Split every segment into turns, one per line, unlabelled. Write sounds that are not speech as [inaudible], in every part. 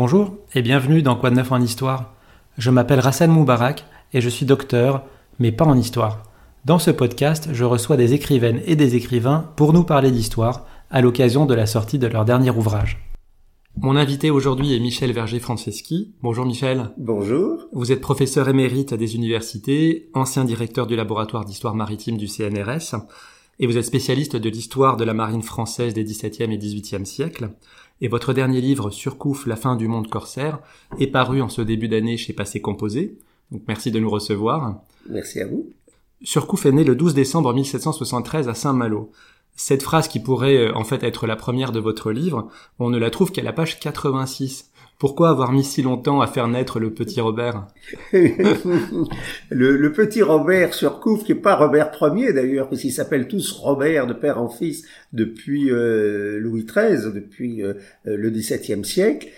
Bonjour et bienvenue dans Quoi de neuf en histoire. Je m'appelle Rassan Moubarak et je suis docteur, mais pas en histoire. Dans ce podcast, je reçois des écrivaines et des écrivains pour nous parler d'histoire à l'occasion de la sortie de leur dernier ouvrage. Mon invité aujourd'hui est Michel Verger-Franceschi. Bonjour Michel.
Bonjour.
Vous êtes professeur émérite des universités, ancien directeur du laboratoire d'histoire maritime du CNRS, et vous êtes spécialiste de l'histoire de la marine française des XVIIe et XVIIIe siècles et votre dernier livre Surcouf, la fin du monde corsaire est paru en ce début d'année chez Passé Composé. Donc merci de nous recevoir.
Merci à vous.
Surcouf est né le 12 décembre 1773 à Saint-Malo. Cette phrase qui pourrait euh, en fait être la première de votre livre, on ne la trouve qu'à la page 86. Pourquoi avoir mis si longtemps à faire naître le petit Robert?
Le, petit Robert Surcouf, qui n'est pas Robert Ier d'ailleurs, parce qu'ils s'appellent tous Robert de père en fils depuis euh, Louis XIII, depuis euh, le XVIIe siècle.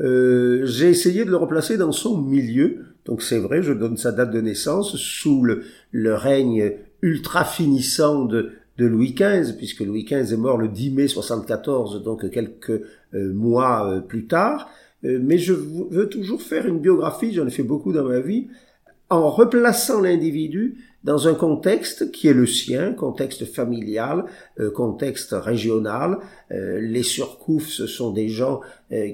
Euh, j'ai essayé de le replacer dans son milieu. Donc c'est vrai, je donne sa date de naissance sous le, le règne ultra finissant de, de Louis XV, puisque Louis XV est mort le 10 mai 74, donc quelques mois plus tard. Euh, mais je veux toujours faire une biographie, j'en ai fait beaucoup dans ma vie, en replaçant l'individu dans un contexte qui est le sien, contexte familial, euh, contexte régional. Euh, les surcoufs, ce sont des gens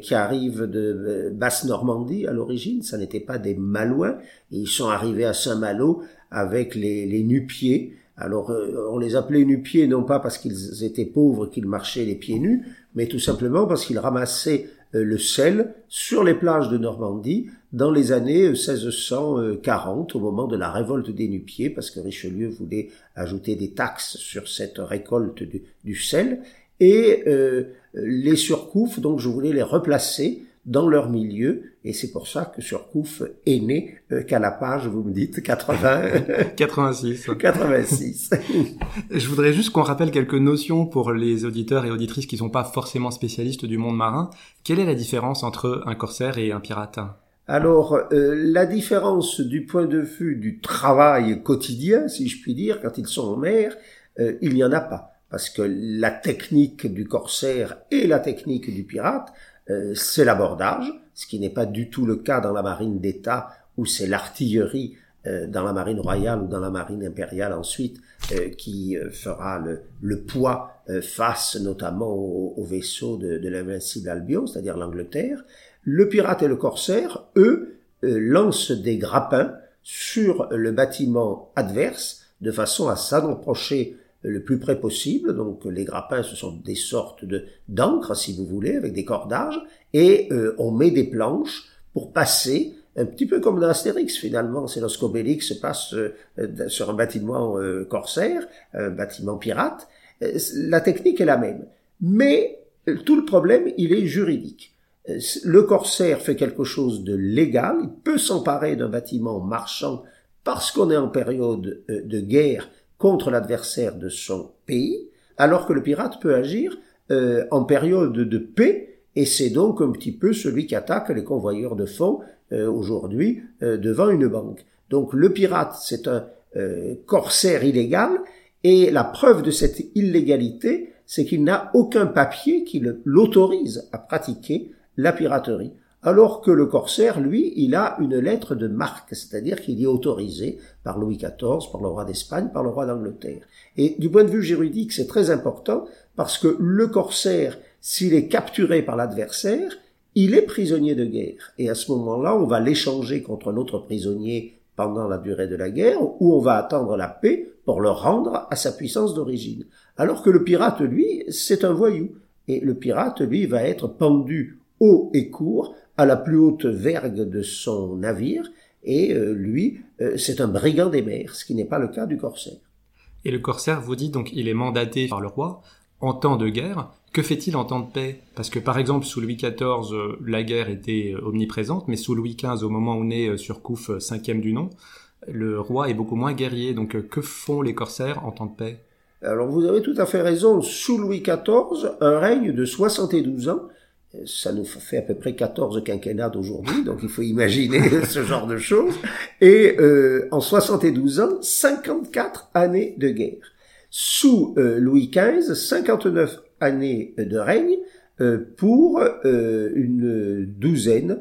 qui arrivent de Basse-Normandie à l'origine, ça n'était pas des Malouins, ils sont arrivés à Saint-Malo avec les, les nu-pieds. Alors on les appelait nu-pieds non pas parce qu'ils étaient pauvres, qu'ils marchaient les pieds nus, mais tout simplement parce qu'ils ramassaient euh, le sel sur les plages de Normandie dans les années 1640, au moment de la révolte des Nupiers, parce que Richelieu voulait ajouter des taxes sur cette récolte du, sel. Et euh, les surcoufs, donc je voulais les replacer dans leur milieu, et c'est pour ça que Surcouf est né euh, qu'à la page, vous me dites, 80...
86.
86.
Je voudrais juste qu'on rappelle quelques notions pour les auditeurs et auditrices qui ne sont pas forcément spécialistes du monde marin. Quelle est la différence entre un corsaire et un pirate?
Alors, euh, la différence du point de vue du travail quotidien, si je puis dire, quand ils sont en mer, euh, il n'y en a pas. Parce que la technique du corsaire et la technique du pirate c'est l'abordage, ce qui n'est pas du tout le cas dans la marine d'État où c'est l'artillerie euh, dans la marine royale ou dans la marine impériale ensuite euh, qui fera le, poids face notamment au, vaisseau de, de l'invincible Albion, c'est-à-dire l'Angleterre. Le pirate et le corsaire, eux, lancent des grappins sur le bâtiment adverse de façon à s'en approcher le plus près possible. Donc les grappins, ce sont des sortes de d'encre, si vous voulez, avec des cordages, et euh, on met des planches pour passer un petit peu comme dans Astérix finalement, c'est lorsqu'Obélix passe euh, sur un bâtiment euh, corsaire, un bâtiment pirate. la technique est la même. Mais tout le problème, il est juridique. Le corsaire fait quelque chose de légal, il peut s'emparer d'un bâtiment marchand parce qu'on est en période de guerre contre l'adversaire de son pays, alors que le pirate peut agir euh, en période de paix, et c'est donc un petit peu celui qui attaque les convoyeurs de fonds euh, aujourd'hui euh, devant une banque. Donc le pirate, c'est un corsaire illégal, et la preuve de cette illégalité, c'est qu'il n'a aucun papier qui l'autorise à pratiquer la piraterie alors que le corsaire, lui, il a une lettre de marque, c'est-à-dire qu'il est autorisé par Louis XIV, par le roi d'Espagne, par le roi d'Angleterre. Et du point de vue juridique, c'est très important parce que le corsaire, s'il est capturé par l'adversaire, il est prisonnier de guerre. Et à ce moment-là, on va l'échanger contre un autre prisonnier pendant la durée de la guerre, ou on va attendre la paix pour le rendre à sa puissance d'origine. Alors que le pirate, lui, c'est un voyou. Et le pirate, lui, va être pendu haut et court à la plus haute vergue de son navire, et euh, lui, euh, c'est un brigand des mers, ce qui n'est pas le cas du corsaire.
Et le corsaire, vous dit donc, il est mandaté par le roi en temps de guerre. Que fait-il en temps de paix? Parce que par exemple, sous Louis XIV, euh, la guerre était omniprésente, mais sous Louis XV, au moment où naît Surcouf, cinquième du nom, le roi est beaucoup moins guerrier. Donc que font les corsaires en temps de paix?
Alors vous avez tout à fait raison, sous Louis XIV, un règne de 72 ans, ça nous fait à peu près 14 quinquennats d'aujourd'hui, donc il faut imaginer [laughs] ce genre de choses. Et euh, en 72 ans, 54 années de guerre. Sous euh, Louis XV, 59 années de règne pour une douzaine,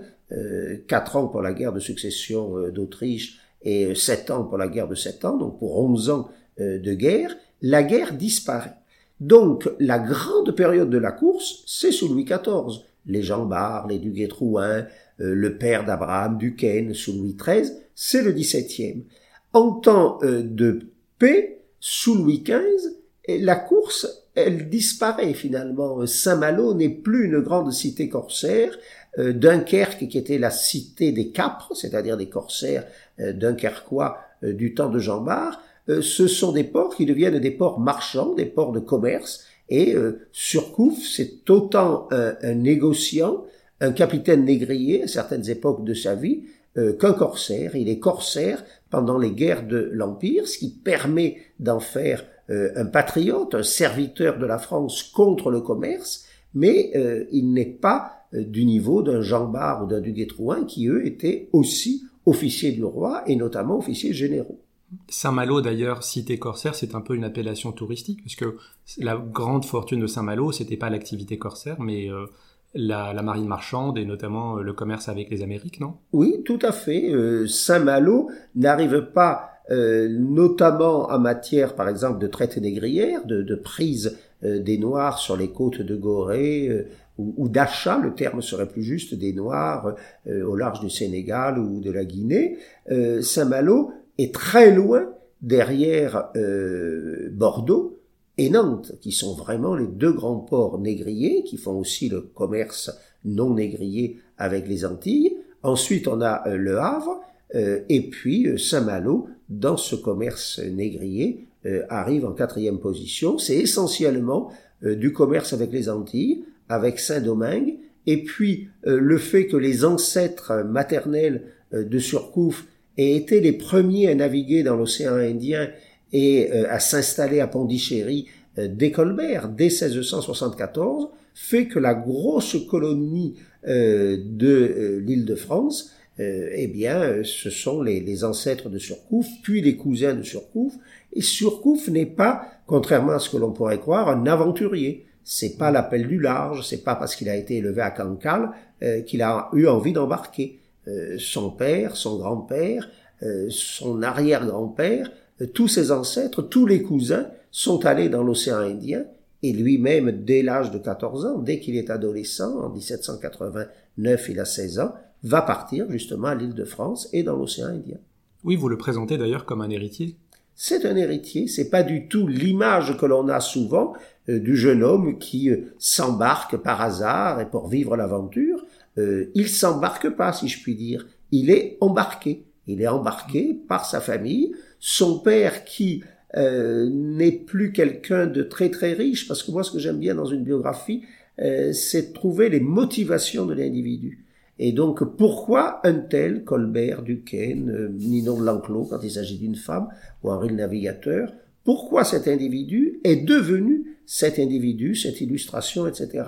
quatre ans pour la guerre de succession d'Autriche et sept ans pour la guerre de sept ans, donc pour onze ans de guerre, la guerre disparaît. Donc la grande période de la course, c'est sous Louis XIV. Les Jean Bart, les Duguay-Trouin, le père d'Abraham Duquesne sous Louis XIII, c'est le XVIIe. En temps de paix, sous Louis XV, la course, elle disparaît finalement. Saint-Malo n'est plus une grande cité corsaire. Euh, Dunkerque, qui était la cité des capres, c'est-à-dire des corsaires euh, dunkerquois euh, du temps de Jean Bart, ce sont des ports qui deviennent des ports marchands, des ports de commerce. Et Surcouf, c'est autant un, négociant, un capitaine négrier à certaines époques de sa vie, qu'un corsaire. Il est corsaire pendant les guerres de l'Empire, ce qui permet d'en faire euh, un patriote, un serviteur de la France contre le commerce, mais euh, il n'est pas euh, du niveau d'un Jean Bart ou d'un Duguay-Trouin qui, eux, étaient aussi officiers du roi et notamment officiers généraux.
Saint-Malo, d'ailleurs, cité corsaire, c'est un peu une appellation touristique, parce que la grande fortune de Saint-Malo, c'était pas l'activité corsaire, mais la, marine marchande et notamment le commerce avec les Amériques, non?
Oui, tout à fait. Saint-Malo n'arrive pas euh, notamment en matière, par exemple, de traite négrière, de, de prise euh, des Noirs sur les côtes de Gorée, euh, ou, d'achat, le terme serait plus juste, des Noirs au large du Sénégal ou de la Guinée. Saint-Malo est très loin derrière Bordeaux et Nantes, qui sont vraiment les deux grands ports négriers, qui font aussi le commerce non négrier avec les Antilles. Ensuite, on a le Havre, et puis Saint-Malo, dans ce commerce négrier euh, arrive en quatrième position. C'est essentiellement euh, du commerce avec les Antilles, avec Saint-Domingue, et puis euh, le fait que les ancêtres maternels de Surcouf aient été les premiers à naviguer dans l'océan Indien et à s'installer à Pondichéry dès Colbert, dès 1674, fait que la grosse colonie de l'île de France euh, eh bien, euh, ce sont les, ancêtres de Surcouf, puis les cousins de Surcouf. Et Surcouf n'est pas, contrairement à ce que l'on pourrait croire, un aventurier. C'est pas l'appel du large, c'est pas parce qu'il a été élevé à Cancale euh, qu'il a eu envie d'embarquer. Son père, son grand-père, son arrière-grand-père, tous ses ancêtres, tous les cousins sont allés dans l'océan Indien et lui-même, dès l'âge de 14 ans, dès qu'il est adolescent, en 1789, il a 16 ans, va partir justement à l'île de France et dans l'océan Indien.
Oui, vous le présentez d'ailleurs comme un héritier.
C'est un héritier, c'est pas du tout l'image que l'on a souvent euh, du jeune homme qui euh, s'embarque par hasard et pour vivre l'aventure. Euh, il s'embarque pas, si je puis dire. Il est embarqué. Il est embarqué par sa famille. Son père qui n'est plus quelqu'un de très très riche, parce que moi ce que j'aime bien dans une biographie, c'est de trouver les motivations de l'individu. Et donc, pourquoi un tel Colbert, Duquesne, euh, Ninon L'Enclos, quand il s'agit d'une femme, ou Henri le Navigateur, pourquoi cet individu est devenu cet individu, cette illustration, etc.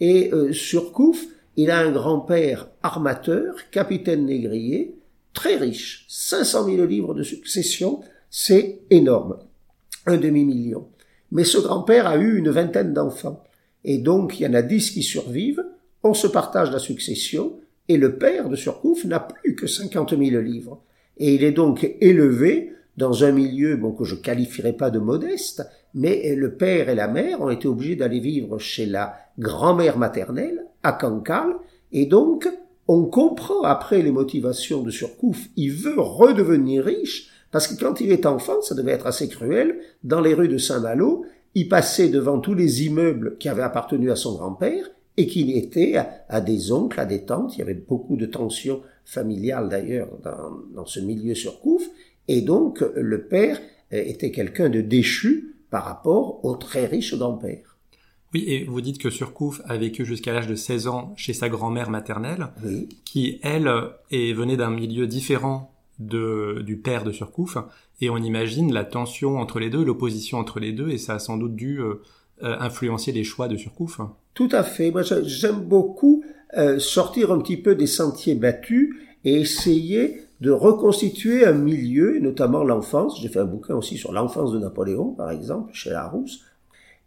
Et euh, sur Couf, il a un grand-père armateur, capitaine négrier, très riche, 500 000 livres de succession, c'est énorme, un demi-million. Mais ce grand-père a eu une vingtaine d'enfants, et donc il y en a dix qui survivent, on se partage la succession, et le père de Surcouf n'a plus que 50 000 livres. Et il est donc élevé dans un milieu bon, que je qualifierais pas de modeste, mais le père et la mère ont été obligés d'aller vivre chez la grand-mère maternelle, à Cancale, et donc on comprend après les motivations de Surcouf, il veut redevenir riche, parce que quand il est enfant, ça devait être assez cruel, dans les rues de Saint-Malo, il passait devant tous les immeubles qui avaient appartenu à son grand-père, et qu'il était à, des oncles, à des tantes. Il y avait beaucoup de tensions familiales d'ailleurs dans, ce milieu sur Couf. Et donc le père euh, était quelqu'un de déchu par rapport au très riche grand-père.
Oui, et vous dites que Surcouf a vécu jusqu'à l'âge de 16 ans chez sa grand-mère maternelle, qui, elle, est, venait d'un milieu différent de, du père de Surcouf, et on imagine la tension entre les deux, l'opposition entre les deux, et ça a sans doute dû euh, euh, influencer les choix de Surcouf.
Tout à fait. Moi, j'aime beaucoup euh, sortir un petit peu des sentiers battus et essayer de reconstituer un milieu, notamment l'enfance. J'ai fait un bouquin aussi sur l'enfance de Napoléon, par exemple, chez Larousse.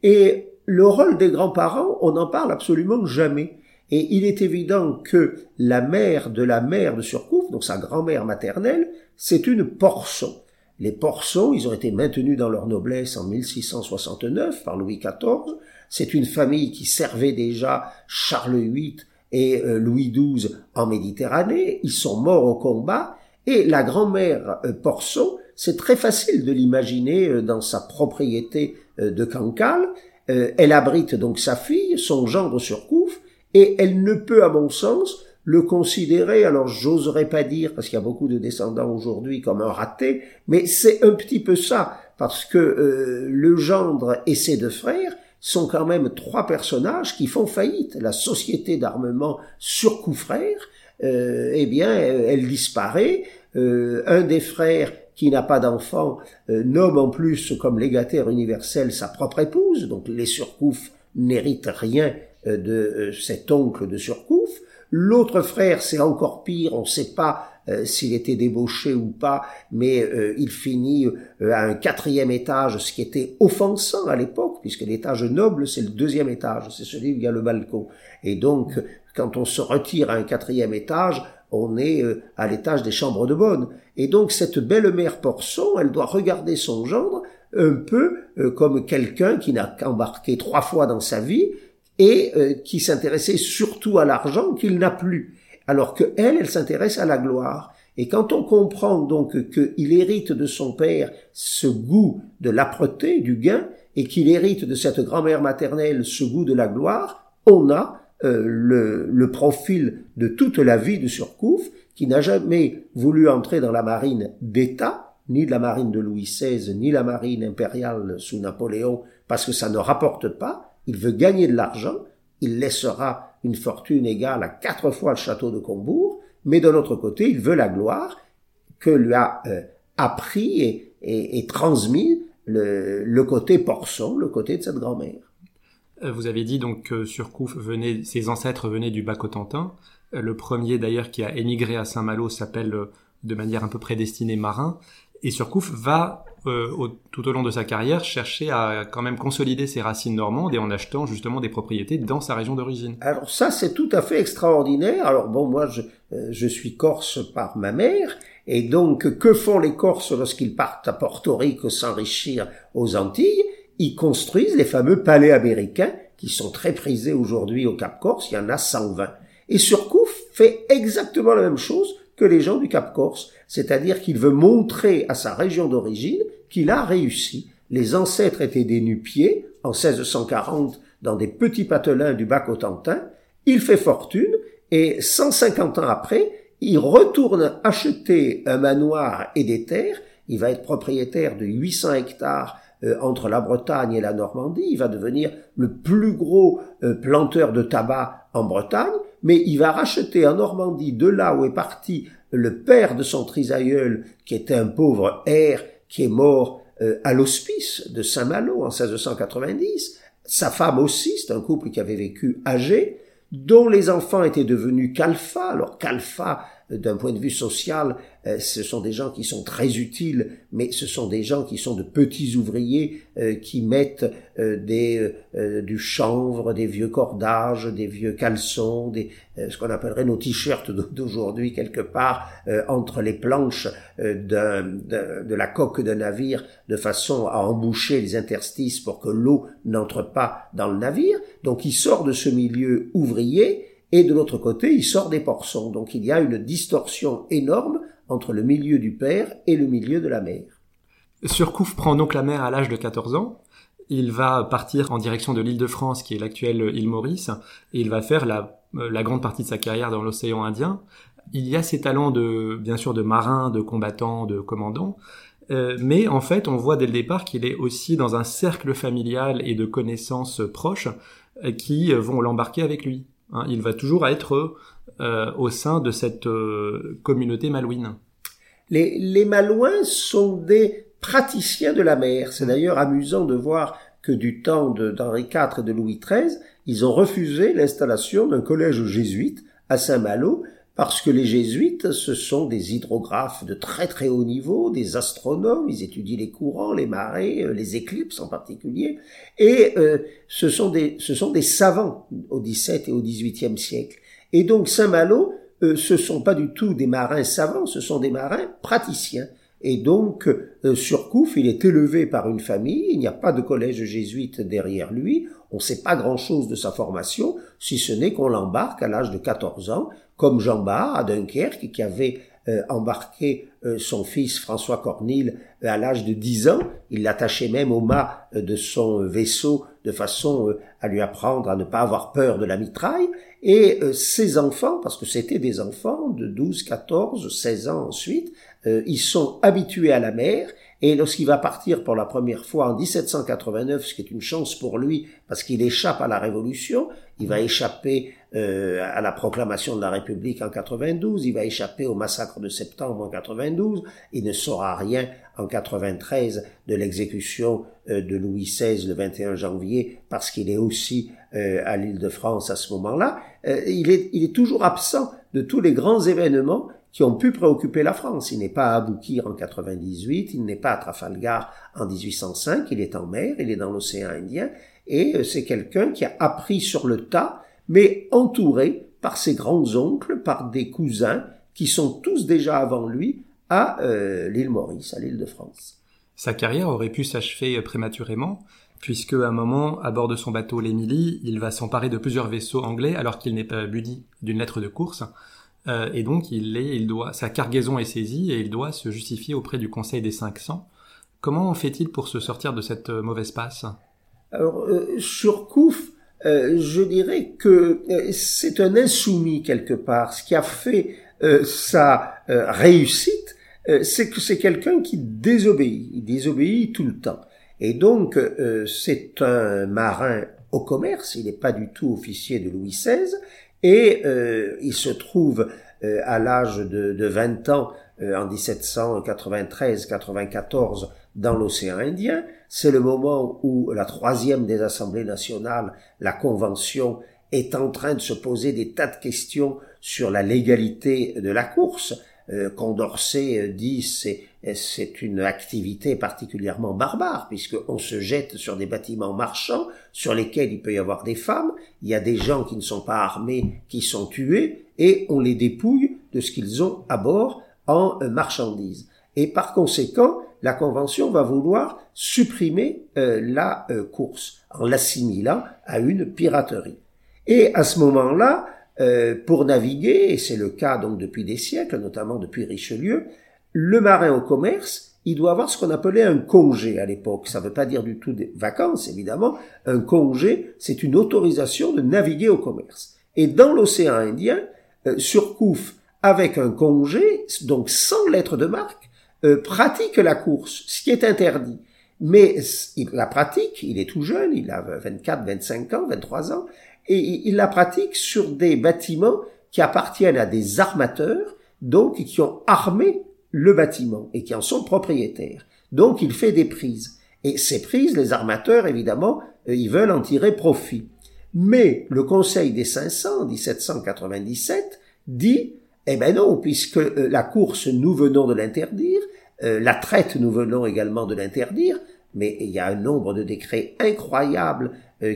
Et le rôle des grands-parents, on n'en parle absolument jamais. Et il est évident que la mère de la mère de Surcouf, donc sa grand-mère maternelle, c'est une porson. Les porcons, ils ont été maintenus dans leur noblesse en 1669 par Louis XIV. C'est une famille qui servait déjà Charles VIII et euh, Louis XII en Méditerranée. Ils sont morts au combat. Et la grand-mère euh, Porson, c'est très facile de l'imaginer euh, dans sa propriété de Cancale. Elle abrite donc sa fille, son gendre Surcouf, et elle ne peut, à mon sens, le considérer, alors j'oserais pas dire, parce qu'il y a beaucoup de descendants aujourd'hui, comme un raté, mais c'est un petit peu ça, parce que euh, le gendre et ses deux frères sont quand même trois personnages qui font faillite. La société d'armement sur euh, eh bien, elle disparaît. Euh, un des frères qui n'a pas d'enfant nomme en plus comme légataire universel sa propre épouse, donc les Surcouf n'héritent rien de cet oncle de Surcouf. L'autre frère, c'est encore pire, on ne sait pas euh, s'il était débauché ou pas, mais euh, il finit euh, à un quatrième étage, ce qui était offensant à l'époque, puisque l'étage noble, c'est le deuxième étage, c'est celui où il y a le balcon. Et donc, quand on se retire à un quatrième étage, on est à l'étage des chambres de bonne. Et donc, cette belle-mère Porson, elle doit regarder son gendre un peu comme quelqu'un qui n'a qu'embarqué trois fois dans sa vie et qui s'intéressait surtout à l'argent qu'il n'a plus, alors que elle, elle s'intéresse à la gloire. Et quand on comprend donc qu'il hérite de son père ce goût de l'âpreté, du gain, et qu'il hérite de cette grand-mère maternelle ce goût de la gloire, on a euh, le, le, profil de toute la vie de Surcouf, qui n'a jamais voulu entrer dans la marine d'État, ni de la marine de Louis XVI, ni la marine impériale sous Napoléon, parce que ça ne rapporte pas, il veut gagner de l'argent, il laissera une fortune égale à quatre fois le château de Combourg, mais de l'autre côté, il veut la gloire que lui a euh, appris et, transmis le, côté porson, le côté de cette grand-mère.
Euh, vous avez dit donc que Surcouf venait, ses ancêtres venaient du Bas-Cotentin. Euh, le premier d'ailleurs qui a émigré à Saint-Malo s'appelle de manière un peu prédestinée Marin. Et Surcouf va euh, tout au long de sa carrière, chercher à quand même consolider ses racines normandes et en achetant justement des propriétés dans sa région d'origine.
Alors ça, c'est tout à fait extraordinaire. Alors bon, moi, je, euh, je suis corse par ma mère, et donc que font les Corses lorsqu'ils partent à Porto Rico s'enrichir aux Antilles? Ils construisent les fameux palais américains qui sont très prisés aujourd'hui au Cap Corse. Il y en a 120. Et Surcouf fait exactement la même chose que les gens du Cap Corse, c'est-à-dire qu'il veut montrer à sa région d'origine qu'il a réussi. Les ancêtres étaient des nu-pieds en 1640 dans des petits patelins du Bas-Cotentin. Il fait fortune et 150 ans après, il retourne acheter un manoir et des terres. Il va être propriétaire de 800 hectares euh, entre la Bretagne et la Normandie. Il va devenir le plus gros euh, planteur de tabac en Bretagne mais il va racheter en Normandie, de là où est parti le père de son trisaïeul, qui était un pauvre air, qui est mort euh, à l'hospice de Saint-Malo en 1690, sa femme aussi, c'est un couple qui avait vécu âgé, dont les enfants étaient devenus calfa. Alors calfa, d'un point de vue social, euh, ce sont des gens qui sont très utiles, mais ce sont des gens qui sont de petits ouvriers euh, qui mettent euh, des, du chanvre, des vieux cordages, des vieux caleçons, des, ce qu'on appellerait nos t-shirts d'aujourd'hui quelque part entre les planches de, de la coque d'un navire de façon à emboucher les interstices pour que l'eau n'entre pas dans le navire. Donc il sort de ce milieu ouvrier et de l'autre côté, il sort des portions. Donc il y a une distorsion énorme entre le milieu du père et le milieu de la mère.
Surcouf prend donc la mère à l'âge de 14 ans. Il va partir en direction de l'île de France, qui est l'actuelle île Maurice, et il va faire la, euh, la grande partie de sa carrière dans l'océan Indien. Il y a ses talents de, bien sûr, de marin, de combattant, de commandant, euh, mais en fait, on voit dès le départ qu'il est aussi dans un cercle familial et de connaissances proches euh, qui vont l'embarquer avec lui. Hein, il va toujours être euh, au sein de cette euh, communauté malouine.
Les, les Malouins sont des praticiens de la mer. C'est d'ailleurs amusant de voir que du temps d'Henri IV et de Louis XIII, ils ont refusé l'installation d'un collège jésuite à Saint-Malo parce que les jésuites, ce sont des hydrographes de très très haut niveau, des astronomes, ils étudient les courants, les marées, euh, les éclipses en particulier, et euh, ce, sont des, ce sont des savants au XVIIe et au XVIIIe siècle. Et donc Saint-Malo, euh, ce sont pas du tout des marins savants, ce sont des marins praticiens. Et donc, euh, Surcouf, il est élevé par une famille, il n'y a pas de collège jésuite derrière lui, on ne sait pas grand-chose de sa formation, si ce n'est qu'on l'embarque à l'âge de 14 ans, comme Jean Bart à Dunkerque, qui avait euh, embarqué euh, son fils François Cornille à l'âge de 10 ans. Il l'attachait même au mât de son vaisseau de façon à lui apprendre à ne pas avoir peur de la mitraille. Et ses enfants, parce que c'était des enfants de 12, 14, 16 ans ensuite, euh, ils sont habitués à la mer, et lorsqu'il va partir pour la première fois en 1789, ce qui est une chance pour lui, parce qu'il échappe à la Révolution, il va échapper euh, à la proclamation de la République en 92, il va échapper au massacre de septembre en 92, il ne saura rien en 93 de l'exécution euh, de Louis XVI le 21 janvier, parce qu'il est aussi à l'île de France à ce moment-là. il, est, il est toujours absent de tous les grands événements qui ont pu préoccuper la France. Il n'est pas à Aboukir en 98, il n'est pas à Trafalgar en 1805, il est en mer, il est dans l'océan Indien, et euh, c'est quelqu'un qui a appris sur le tas, mais entouré par ses grands-oncles, par des cousins, qui sont tous déjà avant lui à euh, l'île Maurice, à l'île de France.
Sa carrière aurait pu s'achever prématurément, puisque à un moment, à bord de son bateau l'Émilie, il va s'emparer de plusieurs vaisseaux anglais alors qu'il n'est pas buddy d'une lettre de course. Euh, et donc, il est, il doit, sa cargaison est saisie et il doit se justifier auprès du Conseil des 500. Comment fait-il pour se sortir de cette euh, mauvaise passe?
Alors, euh, Surcouf, je dirais que c'est un insoumis quelque part. Ce qui a fait sa réussite, c'est que c'est quelqu'un qui désobéit. Il désobéit tout le temps. Et donc, c'est un marin au commerce. Il n'est pas du tout officier de Louis XVI. Et euh, il se trouve euh, à l'âge de, de, 20 ans, euh, en 1793-94, dans l'océan Indien. C'est le moment où la troisième des assemblées nationales, la Convention, est en train de se poser des tas de questions sur la légalité de la course. Condorcet dit c'est c'est une activité particulièrement barbare puisqu'on se jette sur des bâtiments marchands sur lesquels il peut y avoir des femmes, il y a des gens qui ne sont pas armés qui sont tués et on les dépouille de ce qu'ils ont à bord en euh, marchandises. Et par conséquent, la Convention va vouloir supprimer euh, la euh, course en l'assimilant à une piraterie. Et à ce moment-là, pour naviguer, et c'est le cas donc depuis des siècles, notamment depuis Richelieu, le marin au commerce, il doit avoir ce qu'on appelait un congé à l'époque. Ça ne veut pas dire du tout des vacances, évidemment. Un congé, c'est une autorisation de naviguer au commerce. Et dans l'océan Indien, euh, Surcouf, avec un congé, donc sans lettre de marque, euh, pratique la course, ce qui est interdit. Mais il la pratique, il est tout jeune, il a 24, 25 ans, 23 ans, et il la pratique sur des bâtiments qui appartiennent à des armateurs, donc qui ont armé le bâtiment et qui en sont propriétaires. Donc il fait des prises. Et ces prises, les armateurs, évidemment, euh, ils veulent en tirer profit. Mais le Conseil des 500, 1797, dit, eh ben non, puisque euh, la course, nous venons de l'interdire, euh, la traite, nous venons également de l'interdire, mais il y a un nombre de décrets incroyables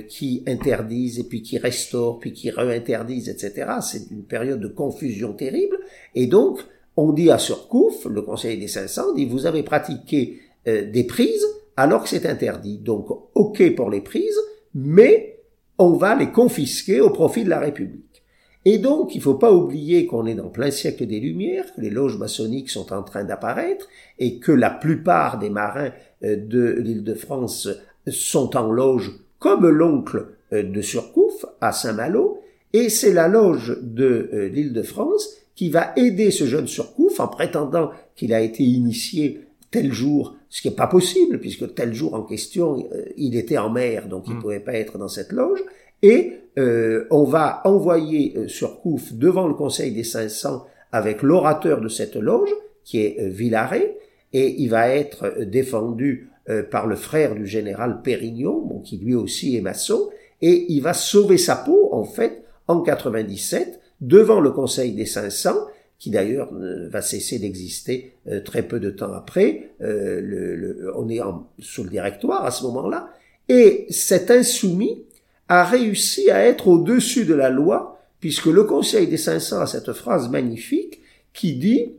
qui interdisent et puis qui restaurent, puis qui réinterdisent, etc. C'est une période de confusion terrible. Et donc, on dit à Surcouf, le Conseil des 500, dit vous avez pratiqué euh, des prises alors que c'est interdit. Donc, ok pour les prises, mais on va les confisquer au profit de la République. Et donc, il ne faut pas oublier qu'on est dans plein siècle des Lumières, que les loges maçonniques sont en train d'apparaître et que la plupart des marins euh, de l'île de France sont en loge comme l'oncle euh, de Surcouf à Saint-Malo, et c'est la loge de l'île de France qui va aider ce jeune Surcouf en prétendant qu'il a été initié tel jour, ce qui n'est pas possible, puisque tel jour en question, euh, il était en mer, donc il ne mm. pouvait pas être dans cette loge, et euh, on va envoyer euh, Surcouf devant le Conseil des 500 avec l'orateur de cette loge, qui est euh, Villaret, et il va être défendu par le frère du général Pérignon, bon, qui lui aussi est maçon, et il va sauver sa peau, en fait, en 97, devant le Conseil des 500, qui d'ailleurs va cesser d'exister très peu de temps après. le, on est en, sous le directoire à ce moment-là. Et cet insoumis a réussi à être au-dessus de la loi, puisque le Conseil des 500 a cette phrase magnifique qui dit,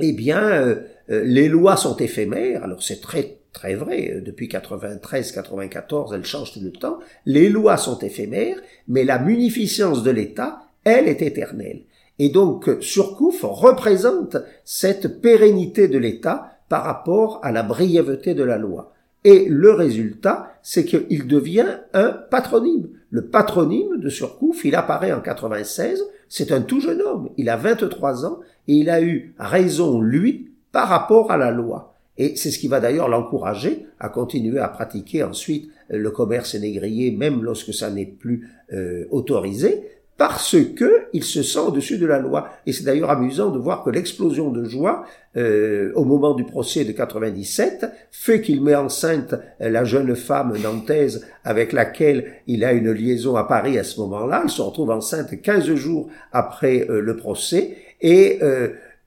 eh bien, les lois sont éphémères. Alors c'est très très vrai, euh, depuis 93-94, elles changent tout le temps, les lois sont éphémères, mais la munificence de l'État, elle, est éternelle. Et donc, Surcouf représente cette pérennité de l'État par rapport à la brièveté de la loi. Et le résultat, c'est qu'il devient un patronyme. Le patronyme de Surcouf, il apparaît en 96, c'est un tout jeune homme, il a 23 ans, et il a eu raison, lui, par rapport à la loi. Et c'est ce qui va d'ailleurs l'encourager à continuer à pratiquer ensuite euh, le commerce négrier, même lorsque ça n'est plus euh, autorisé, parce que il se sent au-dessus de la loi. Et c'est d'ailleurs amusant de voir que l'explosion de joie euh, au moment du procès de 97 fait qu'il met enceinte la jeune femme nantaise avec laquelle il a une liaison à Paris à ce moment-là. Elle se retrouve enceinte 15 jours après le procès et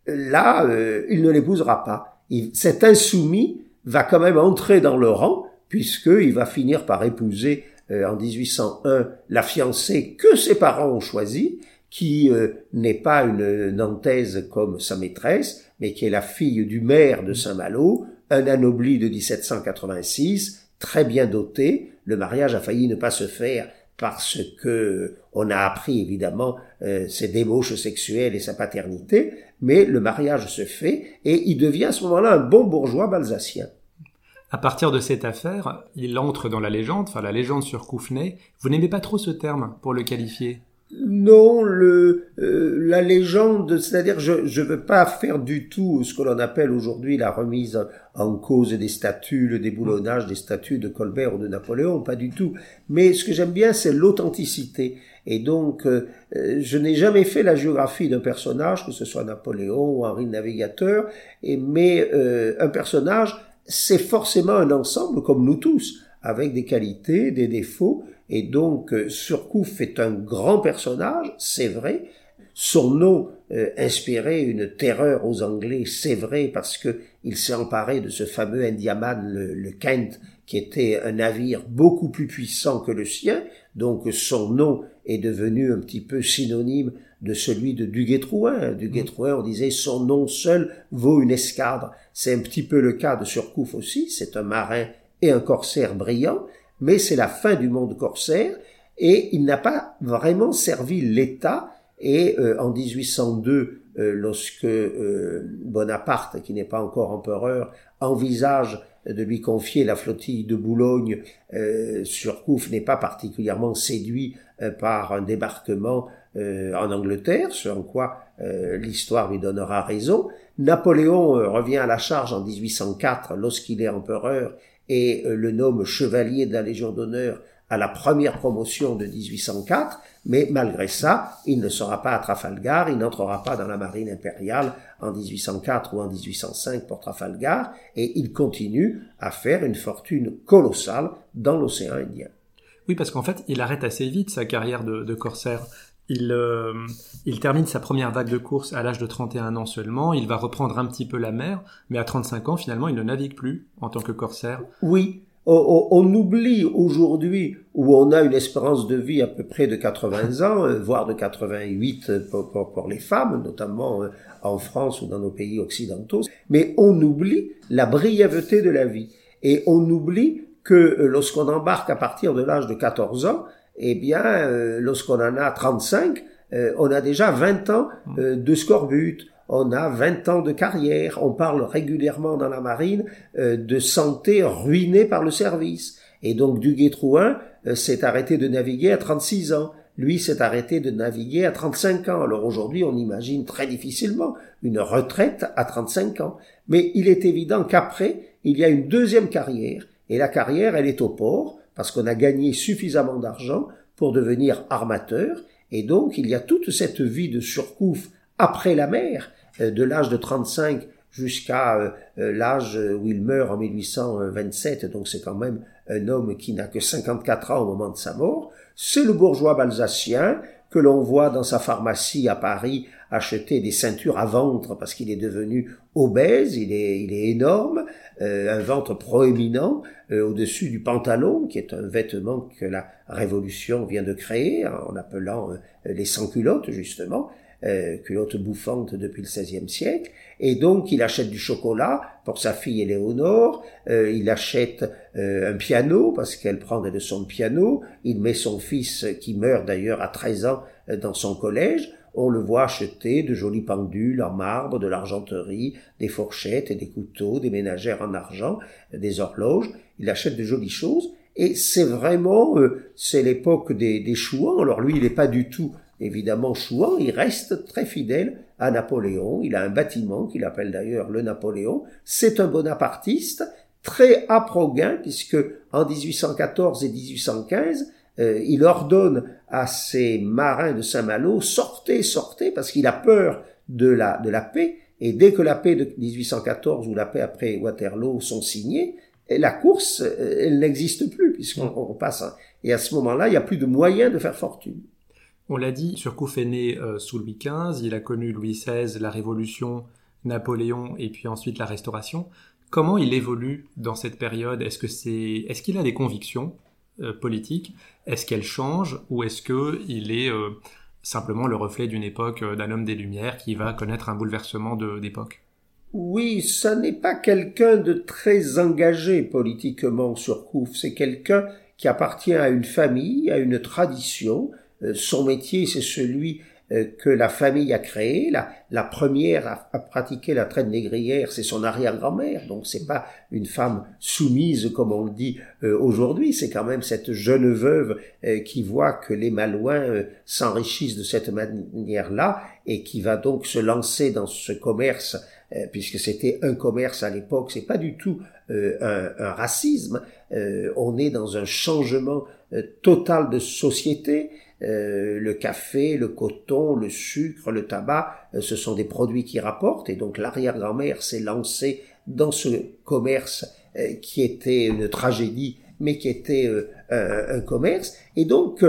là, il ne l'épousera pas cet insoumis va quand même entrer dans le rang, puisqu'il va finir par épouser euh, en 1801 la fiancée que ses parents ont choisie, qui euh, n'est pas une nantaise comme sa maîtresse, mais qui est la fille du maire de Saint-Malo, un anobli de 1786, très bien doté. Le mariage a failli ne pas se faire parce que on a appris évidemment euh, ses débauches sexuelles et sa paternité, mais le mariage se fait et il devient à ce moment-là un bon bourgeois balsacien.
À partir de cette affaire, il entre dans la légende, enfin la légende sur Coufney. Vous n'aimez pas trop ce terme pour le qualifier?
Non, le, euh, la légende, c'est-à-dire je ne veux pas faire du tout ce que l'on appelle aujourd'hui la remise en cause des statues, le déboulonnage des statues de Colbert ou de Napoléon, pas du tout. Mais ce que j'aime bien, c'est l'authenticité. Et donc, euh, euh, je n'ai jamais fait la géographie d'un personnage, que ce soit Napoléon ou Henri le Navigateur, et, mais un personnage, c'est forcément un ensemble, comme nous tous, avec des qualités, des défauts, et donc, euh, Surcouf est un grand personnage, c'est vrai. Son nom euh, inspirait une terreur aux Anglais, c'est vrai, parce que il s'est emparé de ce fameux Indiaman, le, Kent, qui était un navire beaucoup plus puissant que le sien. Donc, son nom est devenu un petit peu synonyme de celui de Duguay-Trouin. Duguay-Trouin, on disait son nom seul vaut une escadre. C'est un petit peu le cas de Surcouf aussi. C'est un marin et un corsaire brillant mais c'est la fin du monde corsaire et il n'a pas vraiment servi l'État. Et euh, en 1802, euh, lorsque euh, Bonaparte, qui n'est pas encore empereur, envisage de lui confier la flottille de Boulogne, Surcouf n'est pas particulièrement séduit par un débarquement en Angleterre, ce en quoi l'histoire lui donnera raison. Napoléon revient à la charge en 1804 lorsqu'il est empereur et euh, le nomme chevalier de la Légion d'honneur à la première promotion de 1804, mais malgré ça, il ne sera pas à Trafalgar, il n'entrera pas dans la marine impériale en 1804 ou en 1805 pour Trafalgar, et il continue à faire une fortune colossale dans l'océan Indien.
Oui, parce qu'en fait, il arrête assez vite sa carrière de, de corsaire. Il, euh, il termine sa première vague de course à l'âge de 31 ans seulement. Il va reprendre un petit peu la mer, mais à 35 ans, finalement, il ne navigue plus en tant que corsaire.
Oui, on, oublie aujourd'hui où on a une espérance de vie à peu près de 80 ans, euh, voire de 88 pour, pour, les femmes, notamment euh, en France ou dans nos pays occidentaux, mais on oublie la brièveté de la vie. Et on oublie que lorsqu'on embarque à partir de l'âge de 14 ans, eh bien, euh, lorsqu'on en a 35, euh, on a déjà 20 ans euh, de scorbut, on a 20 ans de carrière, on parle régulièrement dans la marine de santé ruinée par le service. Et donc Duguay-Trouin s'est arrêté de naviguer à 36 ans. Lui s'est arrêté de naviguer à 35 ans. Alors aujourd'hui, on imagine très difficilement une retraite à 35 ans. Mais il est évident qu'après, il y a une deuxième carrière. Et la carrière, elle est au port parce qu'on a gagné suffisamment d'argent pour devenir armateur, et donc il y a toute cette vie de surcouf après la mer, euh, de l'âge de 35 jusqu'à euh, euh, l'âge où il meurt en 1827, donc c'est quand même un homme qui n'a que 54 ans au moment de sa mort, c'est le bourgeois balsacien que l'on voit dans sa pharmacie à Paris acheter des ceintures à ventre parce qu'il est devenu obèse, il est, il est énorme, euh, un ventre proéminent euh, au-dessus du pantalon, qui est un vêtement que la Révolution vient de créer en appelant les sans-culottes justement euh, culotte bouffante depuis le XVIe siècle, et donc il achète du chocolat pour sa fille Éléonore, euh, il achète euh, un piano parce qu'elle prend des leçons de piano, il met son fils qui meurt d'ailleurs à 13 ans euh, dans son collège, on le voit acheter de jolies pendules en marbre, de l'argenterie, des fourchettes et des couteaux, des ménagères en argent, des horloges, il achète de jolies choses, et c'est vraiment, c'est l'époque des, des chouans, alors lui il n'est pas du tout évidemment Chouan, il reste très fidèle à Napoléon. Il a un bâtiment qu'il appelle d'ailleurs le Napoléon. C'est un bonapartiste très aprogain puisque en 1814 et 1815, euh, il ordonne à ses marins de Saint-Malo sortez, sortez parce qu'il a peur de la, de la paix. Et dès que la paix de 1814 ou la paix après Waterloo sont signées, la course, euh, elle n'existe plus puisqu'on passe. Et à ce moment-là, il n'y a plus de moyens de faire fortune.
On l'a dit, Surcouf est né euh, sous Louis XV, il a connu Louis XVI, la Révolution, Napoléon et puis ensuite la Restauration. Comment il évolue dans cette période? Est-ce que c'est, est-ce qu'il a des convictions euh, politiques? Est-ce qu'elles changent? Ou est-ce que il est euh, simplement le reflet d'une époque d'un homme des Lumières qui va connaître un bouleversement d'époque?
Oui, ça n'est pas quelqu'un de très engagé politiquement, Surcouf. C'est quelqu'un qui appartient à une famille, à une tradition, son métier, c'est celui euh, que la famille a créé. La, première à, pratiquer la traite négrière, c'est son arrière-grand-mère. Donc c'est pas une femme soumise comme on le dit euh, aujourd'hui. C'est quand même cette jeune veuve qui voit que les Malouins s'enrichissent de cette manière-là et qui va donc se lancer dans ce commerce puisque c'était un commerce à l'époque. C'est pas du tout un, racisme. on est dans un changement total de société. Euh, le café, le coton, le sucre, le tabac, euh, ce sont des produits qui rapportent. Et donc l'arrière-grand-mère s'est lancée dans ce commerce euh, qui était une tragédie mais qui était un, commerce. Et donc,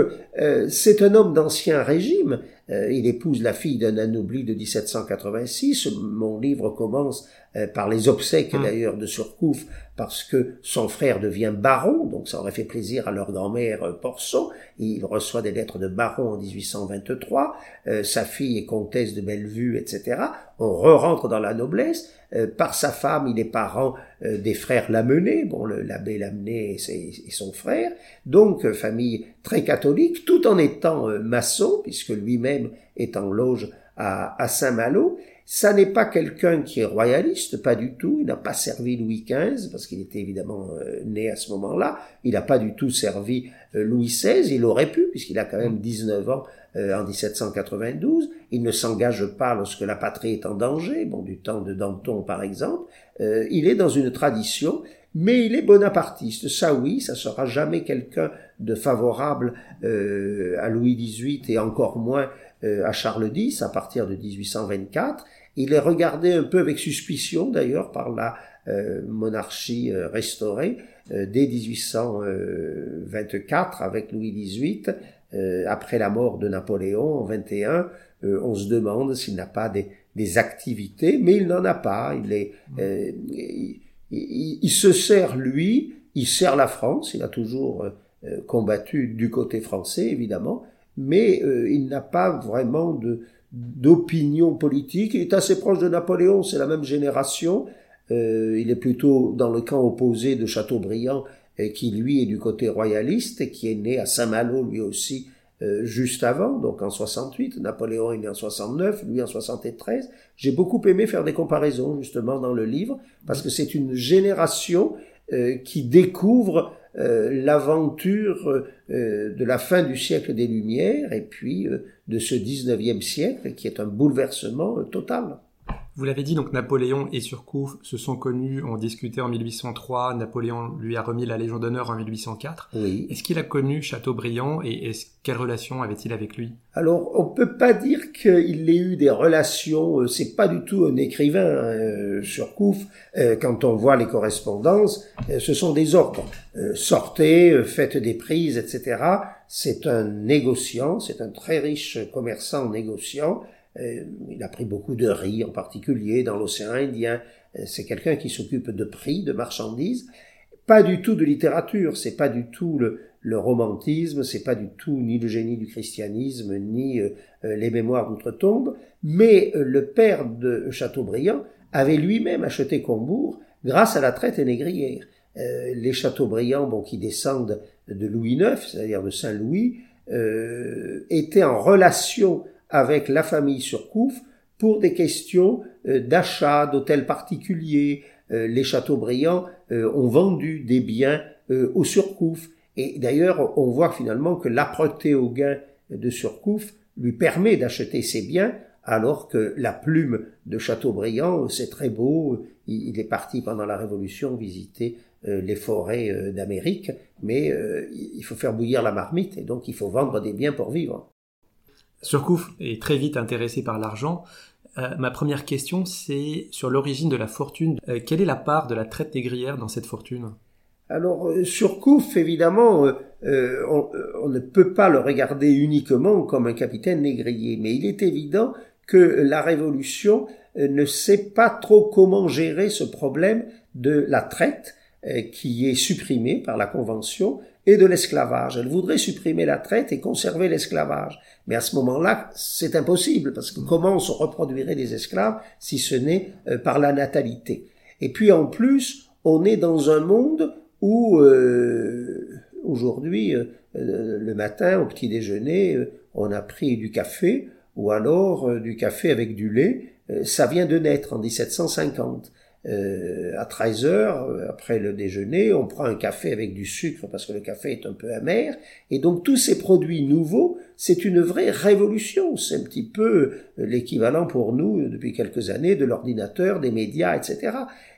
c'est un homme d'ancien régime. il épouse la fille d'un anobli de 1786. Mon livre commence par les obsèques mmh. d'ailleurs de Surcouf parce que son frère devient baron, donc ça aurait fait plaisir à leur grand-mère euh, Porson. Il reçoit des lettres de baron en 1823. Euh, sa fille est comtesse de Bellevue, etc. On re-rentre dans la noblesse. Euh, par sa femme, il est parent des frères Lamennais, bon, l'abbé Lamennais et, son frère. Donc, famille très catholique, tout en étant maçon, puisque lui-même est en loge à, à Saint-Malo. Ça n'est pas quelqu'un qui est royaliste, pas du tout. Il n'a pas servi Louis XV, parce qu'il était évidemment euh, né à ce moment-là. Il n'a pas du tout servi euh, Louis XVI. Il aurait pu, puisqu'il a quand même 19 ans euh, en 1792. Il ne s'engage pas lorsque la patrie est en danger, bon, du temps de Danton par exemple. il est dans une tradition, mais il est bonapartiste. Ça oui, ça sera jamais quelqu'un de favorable à Louis XVIII et encore moins à Charles X à partir de 1824. Il est regardé un peu avec suspicion d'ailleurs par la euh, monarchie euh, restaurée euh, dès 1824 avec Louis XVIII. après la mort de Napoléon en 21, on se demande s'il n'a pas des, des, activités, mais il n'en a pas. Il, est, il, se sert lui, il sert la France, il a toujours combattu du côté français évidemment, mais il n'a pas vraiment d'opinion politique. Il est assez proche de Napoléon, c'est la même génération. Euh, il est plutôt dans le camp opposé de Chateaubriand, qui lui est du côté royaliste et qui est né à Saint-Malo lui aussi euh, juste avant, donc en 68. Napoléon est né en 69, lui en 73. J'ai beaucoup aimé faire des comparaisons justement dans le livre parce que c'est une génération euh, qui découvre euh, l'aventure euh, de la fin du siècle des Lumières et puis de ce 19e siècle qui est un bouleversement total.
Vous l'avez dit, donc Napoléon et Surcouf se sont connus, ont discuté en 1803. Napoléon lui a remis la Légion d'honneur en 1804.
Oui.
Est-ce qu'il a connu Chateaubriand et est quelle relation avait-il avec lui?
Alors, on peut pas dire qu'il ait eu des relations. euh, C'est pas du tout un écrivain, euh, Surcouf. Euh, quand on voit les correspondances, euh, ce sont des ordres. Euh, sortez, faites des prises, etc. C'est un négociant, c'est un très riche commerçant négociant. Euh, il a pris beaucoup de riz en particulier dans l'océan Indien. Euh, C'est quelqu'un qui s'occupe de prix, de marchandises. Pas du tout de littérature, c'est pas du tout le, romantisme, c'est pas du tout ni le génie du christianisme, ni euh, les mémoires d'outre-tombe, mais le père de Chateaubriand avait lui-même acheté Combourg grâce à la traite négrière. Les Chateaubriand, bon, qui descendent de Louis IX, c'est-à-dire de Saint-Louis, étaient en relation avec la famille Surcouf pour des questions euh, d'achat d'hôtels particuliers. Euh, les Chateaubriand euh, ont vendu des biens aux Surcouf. Et d'ailleurs, on voit finalement que l'âpreté au gain de Surcouf lui permet d'acheter ses biens, alors que la plume de Chateaubriand, c'est très beau, il, est parti pendant la Révolution visiter les forêts d'Amérique, mais il faut faire bouillir la marmite, et donc il faut vendre des biens pour vivre.
Surcouf est très vite intéressé par l'argent. Euh, ma première question, c'est sur l'origine de la fortune. Euh, quelle est la part de la traite négrière dans cette fortune?
Alors, euh, Surcouf, évidemment, on, on ne peut pas le regarder uniquement comme un capitaine négrier, mais il est évident que la Révolution ne sait pas trop comment gérer ce problème de la traite qui est supprimée par la Convention et de l'esclavage. Elle voudrait supprimer la traite et conserver l'esclavage. Mais à ce moment-là, c'est impossible, parce que comment se reproduiraient les esclaves si ce n'est euh, par la natalité? Et puis en plus, on est dans un monde où euh, aujourd'hui, euh, le matin, au petit déjeuner, euh, on a pris du café, ou alors euh, du café avec du lait. Euh, ça vient de naître en 1750. Euh, à 13 heures, après le déjeuner, on prend un café avec du sucre parce que le café est un peu amer. Et donc tous ces produits nouveaux, c'est une vraie révolution. C'est un petit peu euh, l'équivalent pour nous, euh, depuis quelques années, de l'ordinateur, des médias, etc.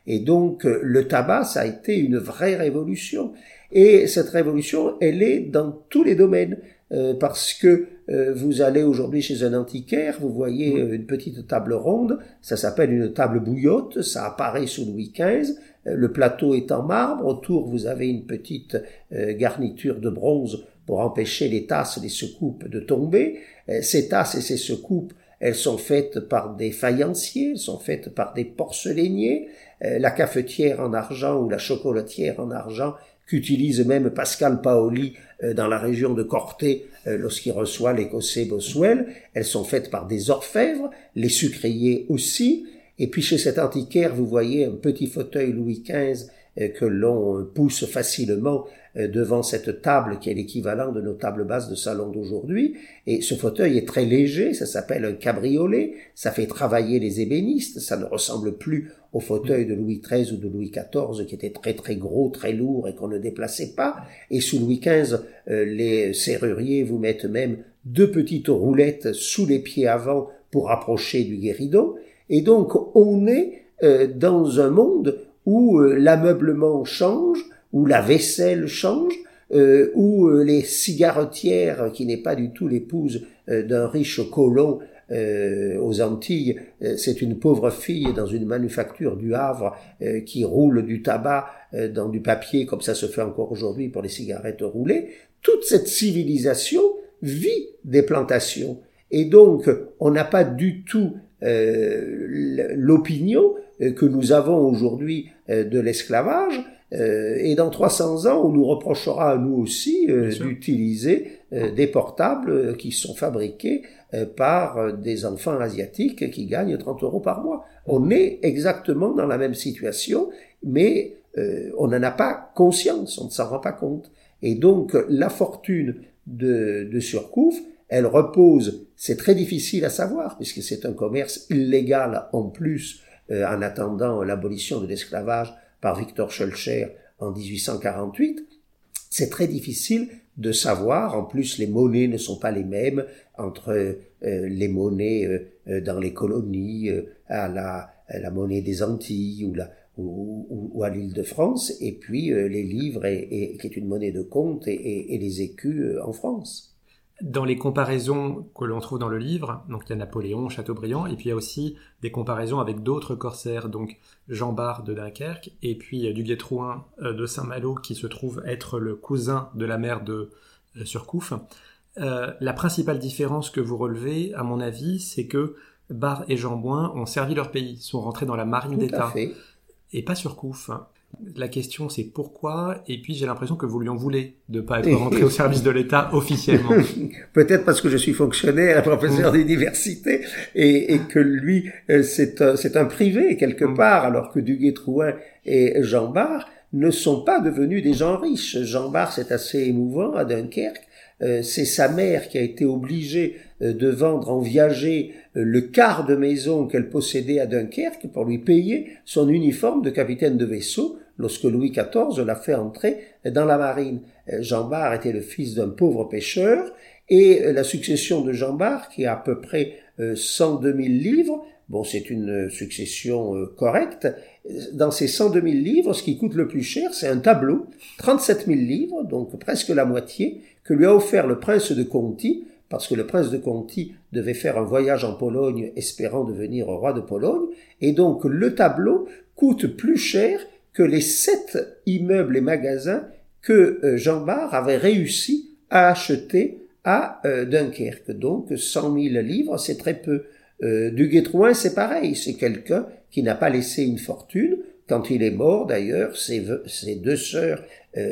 Et donc euh, le tabac, ça a été une vraie révolution. Et cette révolution, elle est dans tous les domaines. Euh, parce que euh, vous allez aujourd'hui chez un antiquaire, vous voyez euh, une petite table ronde, ça s'appelle une table bouillotte, ça apparaît sous Louis XV, euh, le plateau est en marbre, autour vous avez une petite euh, garniture de bronze pour empêcher les tasses, les secoupes de tomber. Ces tasses et ces secoupes, elles sont faites par des faïenciers, elles sont faites par des porcelainiers, la cafetière en argent ou la chocolatière en argent qu'utilise même Pascal Paoli euh, dans la région de Corté euh, lorsqu'il reçoit l'écossais Boswell. Elles sont faites par des orfèvres, les sucriers aussi. Et puis chez cet antiquaire, vous voyez un petit fauteuil Louis XV euh, que l'on pousse facilement devant cette table qui est l'équivalent de nos tables basses de salon d'aujourd'hui. Et ce fauteuil est très léger, ça s'appelle un cabriolet, ça fait travailler les ébénistes, ça ne ressemble plus au fauteuil de Louis XIII ou de Louis XIV qui était très très gros, très lourd et qu'on ne déplaçait pas. Et sous Louis XV, euh, les serruriers vous mettent même deux petites roulettes sous les pieds avant pour approcher du guéridon. Et donc on est euh, dans un monde où euh, l'ameublement change, où la vaisselle change, euh, où euh, les cigarettières, qui n'est pas du tout l'épouse euh, d'un riche colon euh, aux Antilles, euh, c'est une pauvre fille dans une manufacture du Havre euh, qui roule du tabac dans du papier, comme ça se fait encore aujourd'hui pour les cigarettes roulées. Toute cette civilisation vit des plantations. Et donc, on n'a pas du tout l'opinion que nous avons aujourd'hui de l'esclavage. Euh, et dans 300 ans, on nous reprochera à nous aussi euh, d'utiliser euh, des portables qui sont fabriqués par des enfants asiatiques qui gagnent 30 euros par mois. On est exactement dans la même situation, mais on n'en a pas conscience, on ne s'en rend pas compte. Et donc, la fortune de, de Surcouf, elle repose, c'est très difficile à savoir, puisque c'est un commerce illégal en plus, en attendant l'abolition de l'esclavage par Victor Schulcher en 1848, c'est très difficile de savoir. En plus, les monnaies ne sont pas les mêmes entre les monnaies dans les colonies, à la, la monnaie des Antilles ou à l'île de France, et puis les livres, qui est une monnaie de compte, et les écus en France.
Dans les comparaisons que l'on trouve dans le livre, donc il y a Napoléon, Chateaubriand, et puis il y a aussi des comparaisons avec d'autres corsaires, donc Jean Bart de Dunkerque, et puis euh, Duguay Trouin euh, de Saint-Malo, qui se trouve être le cousin de la mère de euh, Surcouf. la principale différence que vous relevez, à mon avis, c'est que Bar et Jean Bouin ont servi leur pays, sont rentrés dans la marine d'État, et pas Surcouf. La question c'est pourquoi, et puis j'ai l'impression que vous lui en voulez de pas être [laughs] rentré au service de l'État officiellement. [laughs]
Peut-être parce que je suis fonctionnaire, [laughs] professeur mm. d'université, et, et, que lui euh, c'est un, un, privé quelque mm. part, alors que Duguay-Trouin et Jean Bart ne sont pas devenus des gens riches. Jean Bart c'est assez émouvant à Dunkerque. Euh, c'est sa mère qui a été obligée euh, de vendre en viager le quart de maison qu'elle possédait à Dunkerque pour lui payer son uniforme de capitaine de vaisseau lorsque Louis XIV l'a fait entrer dans la marine. Euh, Jean Bart était le fils d'un pauvre pêcheur et euh, la succession de Jean Bart, qui a à peu près 102 000 livres, bon, c'est une succession correcte. Dans ces 102 000 livres, ce qui coûte le plus cher, c'est un tableau, 37 000 livres, donc presque la moitié, que lui a offert le prince de Conti, parce que le prince de Conti devait faire un voyage en Pologne espérant devenir roi de Pologne, et donc le tableau coûte plus cher que les sept immeubles et magasins que euh, Jean Bart avait réussi à acheter à euh, Dunkerque. Donc 100 000 livres, c'est très peu. Euh, Duguay-Trouin, c'est pareil, c'est quelqu'un qui n'a pas laissé une fortune. Quand il est mort, d'ailleurs, ses, deux sœurs,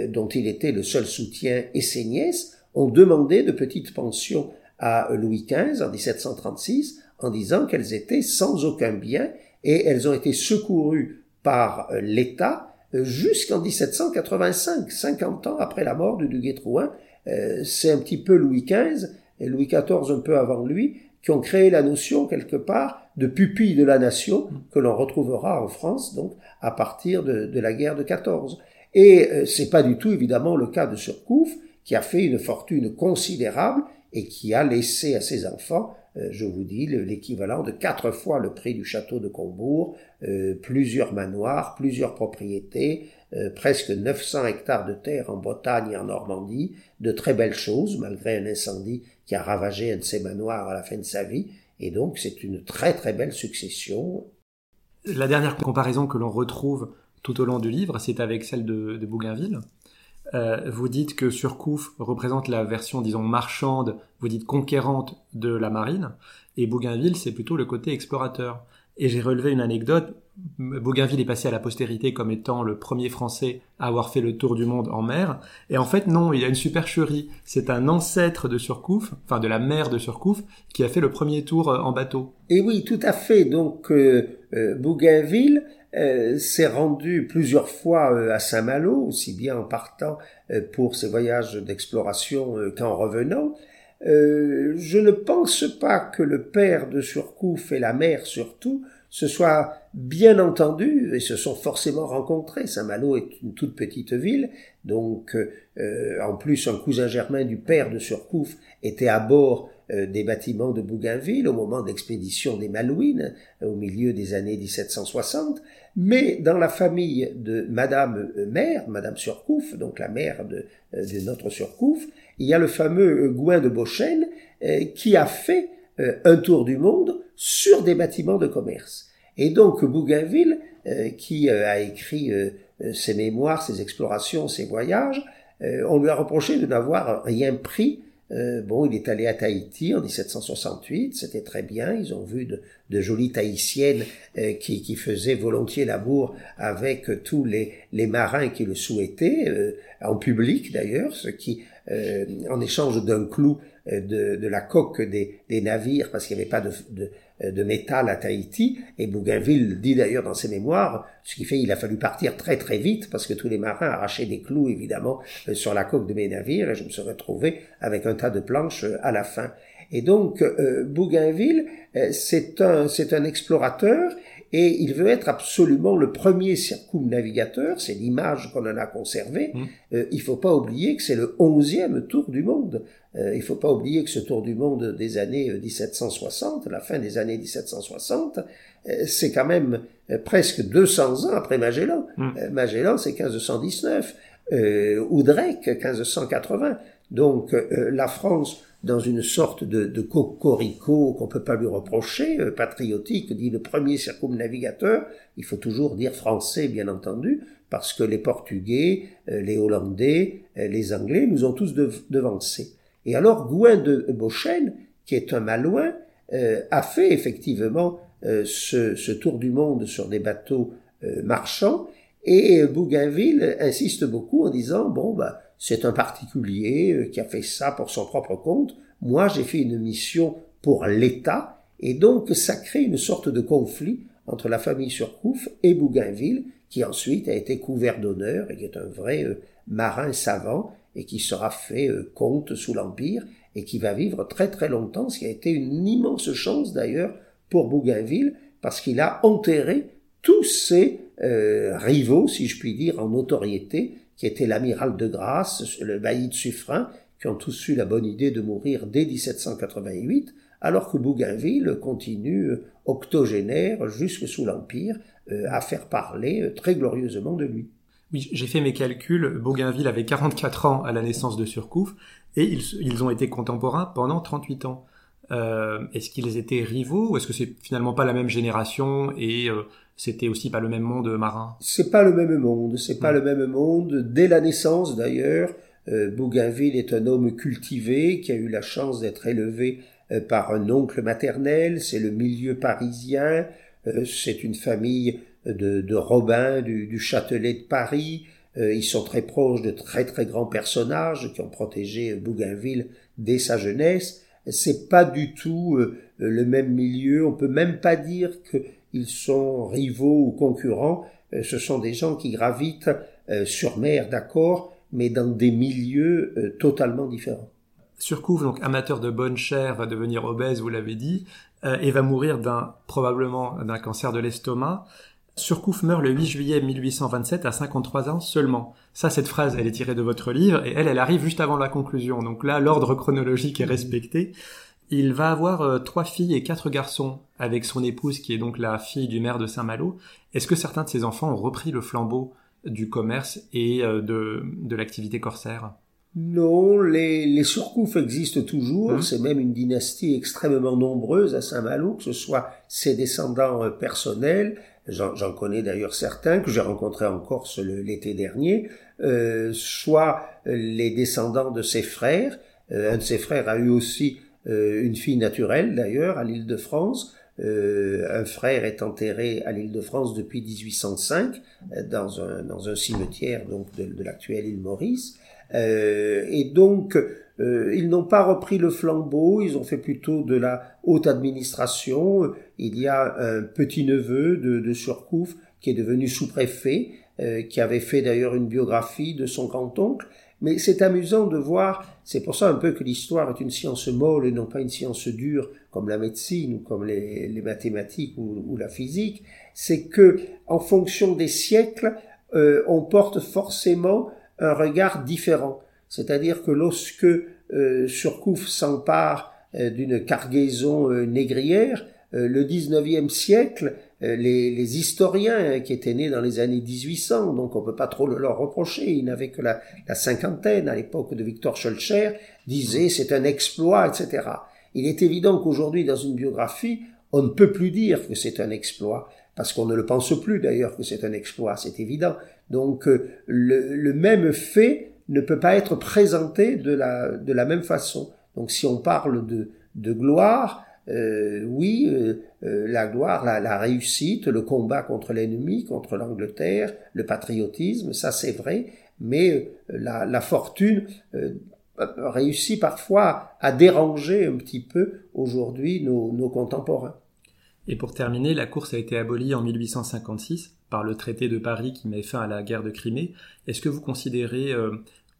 dont il était le seul soutien, et ses nièces, ont demandé de petites pensions à Louis XV en 1736 en disant qu'elles étaient sans aucun bien et elles ont été secourues par euh, l'État euh, jusqu'en 1785, 50 ans après la mort de Duguay-Trouin. Euh, c'est un petit peu Louis XV et Louis XIV un peu avant lui qui ont créé la notion quelque part de pupille de la nation que l'on retrouvera en France donc à partir de, de la guerre de 14. Et c'est pas du tout évidemment le cas de Surcouf qui a fait une fortune considérable et qui a laissé à ses enfants euh, je vous dis, l'équivalent de quatre fois le prix du château de Combourg, euh, plusieurs manoirs, plusieurs propriétés, euh, presque 900 hectares de terre en Bretagne et en Normandie, de très belles choses, malgré un incendie qui a ravagé un de ces manoirs à la fin de sa vie, et donc c'est une très très belle succession.
La dernière comparaison que l'on retrouve tout au long du livre, c'est avec celle de Bougainville. Euh, vous dites que Surcouf représente la version, disons, marchande, vous dites conquérante de la marine, et Bougainville, c'est plutôt le côté explorateur. Et j'ai relevé une anecdote, Bougainville est passé à la postérité comme étant le premier Français à avoir fait le tour du monde en mer, et en fait non, il a une supercherie, c'est un ancêtre de Surcouf, enfin de la mer de Surcouf, qui a fait le premier tour euh, en bateau.
Et oui, tout à fait, donc euh, Bougainville euh, s'est rendu plusieurs fois euh, à Saint-Malo, aussi bien en partant euh, pour ses voyages d'exploration qu'en revenant. je ne pense pas que le père de Surcouf et la mère surtout se soient bien entendus et se sont forcément rencontrés. Saint-Malo est une toute petite ville, donc en plus un cousin germain du père de Surcouf était à bord des bâtiments de Bougainville au moment d'expédition des Malouines au milieu des années 1760. Mais dans la famille de Madame Mère, Madame Surcouf, donc la mère de, euh, de notre Surcouf, il y a le fameux Gouin de Beauchesne euh, qui a fait euh, un tour du monde sur des bâtiments de commerce. Et donc Bougainville, qui a écrit ses mémoires, ses explorations, ses voyages, on lui a reproché de n'avoir rien pris euh, bon, il est allé à Tahiti en 1768, c'était très bien. Ils ont vu de, de jolies Tahitiennes euh, qui, qui, faisaient volontiers l'amour avec tous les, les, marins qui le souhaitaient, euh, en public d'ailleurs, ce qui, en échange d'un clou de, de, la coque des, des navires, parce qu'il n'y avait pas de, de euh, de métal à Tahiti, et Bougainville dit d'ailleurs dans ses mémoires, ce qui fait qu'il a fallu partir très très vite parce que tous les marins arrachaient des clous évidemment euh, sur la coque de mes navires et je me suis retrouvé avec un tas de planches euh, à la fin. Et donc Bougainville, c'est un c'est un explorateur et il veut être absolument le premier circumnavigateur, c'est l'image qu'on en a conservée. Mmh. Euh, il faut pas oublier que c'est le onzième tour du monde. Euh, il faut pas oublier que ce tour du monde des années 1760, la fin des années 1760, euh, c'est quand même euh, presque 200 ans après Magellan. Mmh. Magellan, c'est 1519. Euh, Drake, 1580. Donc la France dans une sorte de, de cocorico qu'on peut pas lui reprocher, euh, patriotique, dit le premier circumnavigateur, il faut toujours dire français, bien entendu, parce que les Portugais, euh, les Hollandais, euh, les Anglais nous ont tous devancés. Et alors Gouin de Beauchesne, qui est un Malouin, a fait effectivement ce, ce, tour du monde sur des bateaux marchands, et Bougainville insiste beaucoup en disant, bon, bah, c'est un particulier euh, qui a fait ça pour son propre compte. Moi, j'ai fait une mission pour l'État, et donc ça crée une sorte de conflit entre la famille Surcouf et Bougainville, qui ensuite a été couvert d'honneur et qui est un vrai euh, marin savant et qui sera fait euh, comte sous l'Empire et qui va vivre très très longtemps, ce qui a été une immense chance d'ailleurs pour Bougainville, parce qu'il a enterré tous ses rivaux, si je puis dire, en notoriété, qui était l'amiral de Grasse, le bailli de Suffren, qui ont tous eu la bonne idée de mourir dès 1788, alors que Bougainville continue euh, octogénaire jusque sous l'Empire euh, à faire parler euh, très glorieusement de lui.
Oui, j'ai fait mes calculs. Bougainville avait 44 ans à la naissance de Surcouf et ils, ont été contemporains pendant 38 ans. Est-ce qu'ils étaient rivaux? Ou est-ce que c'est finalement pas la même génération et c'était aussi pas le même monde marin
C'est pas le même monde, c'est pas hmm. le même monde. Dès la naissance d'ailleurs, euh, Bougainville est un homme cultivé qui a eu la chance d'être élevé par un oncle maternel. C'est le milieu parisien. c'est une famille de, de Robin du, du, Châtelet de Paris. ils sont très proches de très très grands personnages qui ont protégé Bougainville dès sa jeunesse c'est pas du tout euh, le même milieu. On peut même pas dire qu'ils sont rivaux ou concurrents. Euh, ce sont des gens qui gravitent euh, sur mer, d'accord, mais dans des milieux totalement différents.
Surcouf, donc amateur de bonne chair, va devenir obèse, vous l'avez dit, et va mourir d'un probablement d'un cancer de l'estomac. Surcouf meurt le 8 juillet 1827 à 53 ans seulement. Ça, cette phrase, elle est tirée de votre livre et elle, elle arrive juste avant la conclusion. Donc là, l'ordre chronologique est respecté. Il va avoir euh, trois filles et quatre garçons avec son épouse qui est donc la fille du maire de Saint-Malo. Est-ce que certains de ses enfants ont repris le flambeau du commerce et euh, de, de l'activité corsaire?
Non, les, les surcoufs existent toujours. Hein? C'est même une dynastie extrêmement nombreuse à Saint-Malo, que ce soit ses descendants euh, personnels, j'en connais d'ailleurs certains que j'ai rencontrés en Corse l'été dernier, euh, soit les descendants de ses frères. Euh, un de ses frères a eu aussi une fille naturelle d'ailleurs à l'île de France. un frère est enterré à l'île de France depuis 1805 dans un, dans un cimetière donc de, l'actuelle île Maurice. et donc euh, ils n'ont pas repris le flambeau, ils ont fait plutôt de la haute administration. Il y a un petit-neveu de, de Surcouf qui est devenu sous-préfet, euh, qui avait fait d'ailleurs une biographie de son grand-oncle. Mais c'est amusant de voir, c'est pour ça un peu que l'histoire est une science molle et non pas une science dure comme la médecine ou comme les, mathématiques ou, la physique, c'est que en fonction des siècles, euh, on porte forcément un regard différent. C'est-à-dire que lorsque euh, Surcouf s'empare euh, d'une cargaison euh, négrière, euh, le 19e siècle, les, les, historiens qui étaient nés dans les années 1800, donc on peut pas trop le leur reprocher, ils n'avaient que la, la, cinquantaine à l'époque de Victor Schulcher, disaient c'est un exploit, etc. Il est évident qu'aujourd'hui, dans une biographie, on ne peut plus dire que c'est un exploit, parce qu'on ne le pense plus d'ailleurs que c'est un exploit, c'est évident. Donc le, le même fait ne peut pas être présenté de la, de la même façon. Donc si on parle de, de gloire, euh, oui, euh, euh, la gloire, la, réussite, le combat contre l'ennemi, contre l'Angleterre, le patriotisme, ça c'est vrai, mais la, la fortune réussit parfois à déranger un petit peu aujourd'hui nos, nos contemporains.
Et pour terminer, la course a été abolie en 1856 par le traité de Paris qui met fin à la guerre de Crimée. Est-ce que vous considérez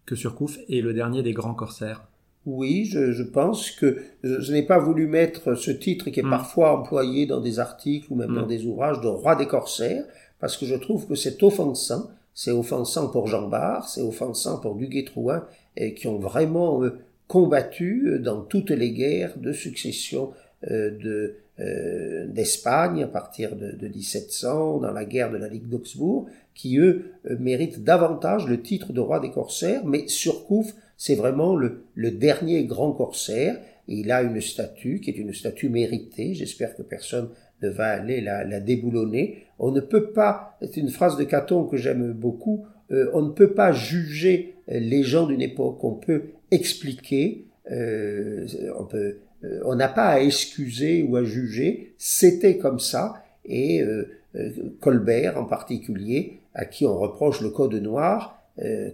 que Surcouf est le dernier des grands corsaires?
Oui, je, je pense que je, n'ai pas voulu mettre ce titre qui est
Mm.
parfois employé dans des articles ou même dans des ouvrages de roi des corsaires, parce que je trouve que c'est offensant. C'est offensant pour Jean Bart, c'est offensant pour Duguay-Trouin, et qui ont vraiment euh, combattu euh, dans toutes les guerres de succession euh, de euh, d'Espagne à partir de, de 1700, dans la guerre de la Ligue d'Augsbourg, qui eux méritent davantage le titre de roi des corsaires, mais Surcouf, c'est vraiment le, le dernier grand corsaire, il a une statue qui est une statue méritée, j'espère que personne ne va aller la, la déboulonner. On ne peut pas, c'est une phrase de Caton que j'aime beaucoup, euh, on ne peut pas juger euh, les gens d'une époque, on peut expliquer, euh, on peut euh, on n'a pas à excuser ou à juger, c'était comme ça, et euh, euh, Colbert en particulier, à qui on reproche le Code noir,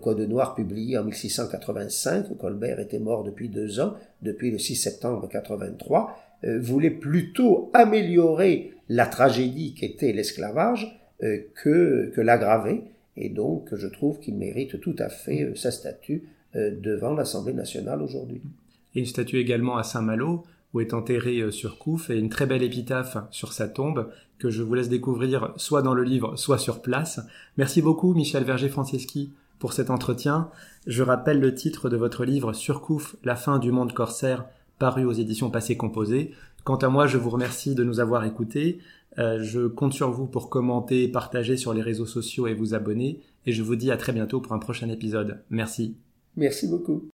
Code noir publié en 1685, Colbert était mort depuis deux ans, depuis le 6 septembre 83, euh, voulait plutôt améliorer la tragédie qu'était l'esclavage euh, que, que l'aggraver, et donc je trouve qu'il mérite tout à fait euh, sa statue euh, devant l'Assemblée nationale aujourd'hui.
Et une statue également à Saint-Malo, où est enterré euh, Surcouf, et une très belle épitaphe sur sa tombe, que je vous laisse découvrir soit dans le livre, soit sur place. Merci beaucoup, Michel Verger-Franceschi, pour cet entretien. Je rappelle le titre de votre livre Surcouf, la fin du monde corsaire, paru aux éditions Passé Composé. Quant à moi, je vous remercie de nous avoir écoutés. Euh, je compte sur vous pour commenter, partager sur les réseaux sociaux et vous abonner. Et je vous dis à très bientôt pour un prochain épisode. Merci.
Merci beaucoup.